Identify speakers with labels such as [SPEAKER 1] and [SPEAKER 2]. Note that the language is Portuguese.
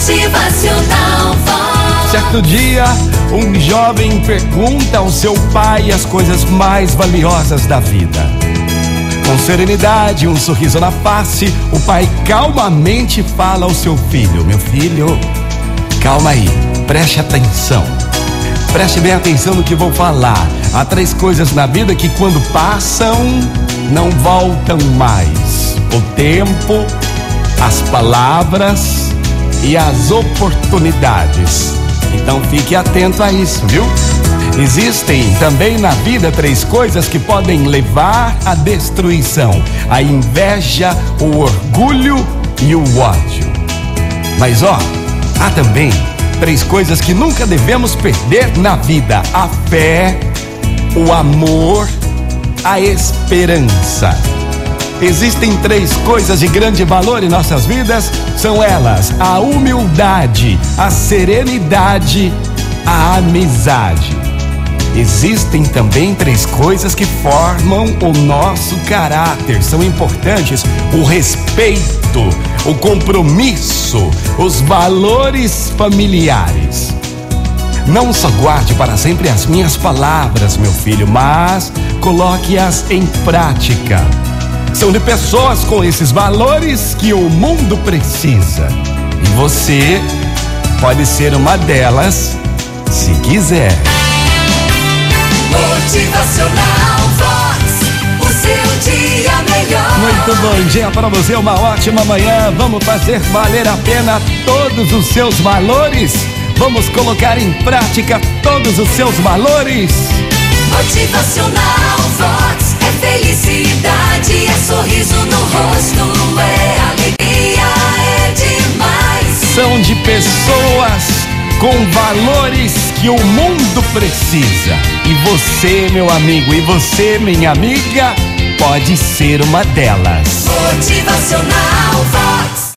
[SPEAKER 1] Motivacional.
[SPEAKER 2] Certo dia, um jovem pergunta ao seu pai as coisas mais valiosas da vida. Com serenidade um sorriso na face, o pai calmamente fala ao seu filho: Meu filho, calma aí, preste atenção. Preste bem atenção no que vou falar. Há três coisas na vida que, quando passam, não voltam mais: o tempo, as palavras e as oportunidades. Então fique atento a isso, viu? Existem também na vida três coisas que podem levar à destruição: a inveja, o orgulho e o ódio. Mas ó, há também três coisas que nunca devemos perder na vida: a fé, o amor, a esperança. Existem três coisas de grande valor em nossas vidas, são elas: a humildade, a serenidade, a amizade. Existem também três coisas que formam o nosso caráter, são importantes: o respeito, o compromisso, os valores familiares. Não só guarde para sempre as minhas palavras, meu filho, mas coloque-as em prática. São de pessoas com esses valores que o mundo precisa. E você pode ser uma delas se quiser.
[SPEAKER 1] Motivacional Vox. O seu dia melhor.
[SPEAKER 2] Muito bom dia para você, uma ótima manhã. Vamos fazer valer a pena todos os seus valores. Vamos colocar em prática todos os seus valores.
[SPEAKER 1] Motivacional Vox.
[SPEAKER 2] São de pessoas com valores que o mundo precisa. E você, meu amigo, e você, minha amiga, pode ser uma delas.
[SPEAKER 1] Motivacional Vox.